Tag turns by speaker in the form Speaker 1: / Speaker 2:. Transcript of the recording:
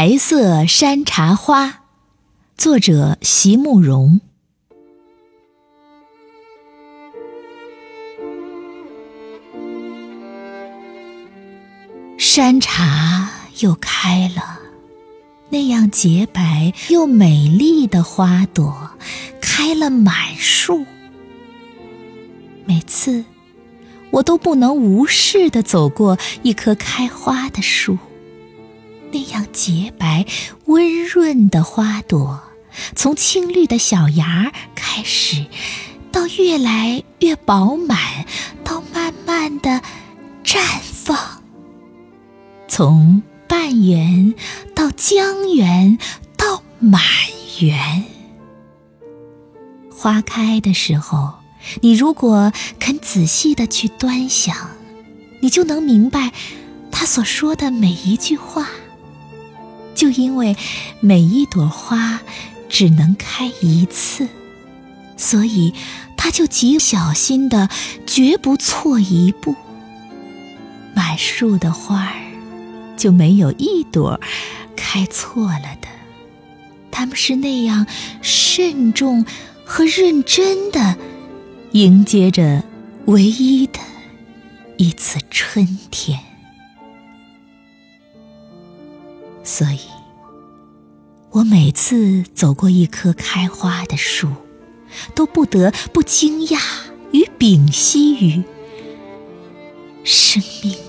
Speaker 1: 白色山茶花，作者席慕容。山茶又开了，那样洁白又美丽的花朵开了满树。每次，我都不能无视的走过一棵开花的树。洁白温润的花朵，从青绿的小芽开始，到越来越饱满，到慢慢的绽放。从半圆到江圆到满圆。花开的时候，你如果肯仔细的去端详，你就能明白他所说的每一句话。就因为每一朵花只能开一次，所以他就极小心的，绝不错一步。满树的花儿就没有一朵开错了的，他们是那样慎重和认真的迎接着唯一的一次春天。所以，我每次走过一棵开花的树，都不得不惊讶与屏息于生命。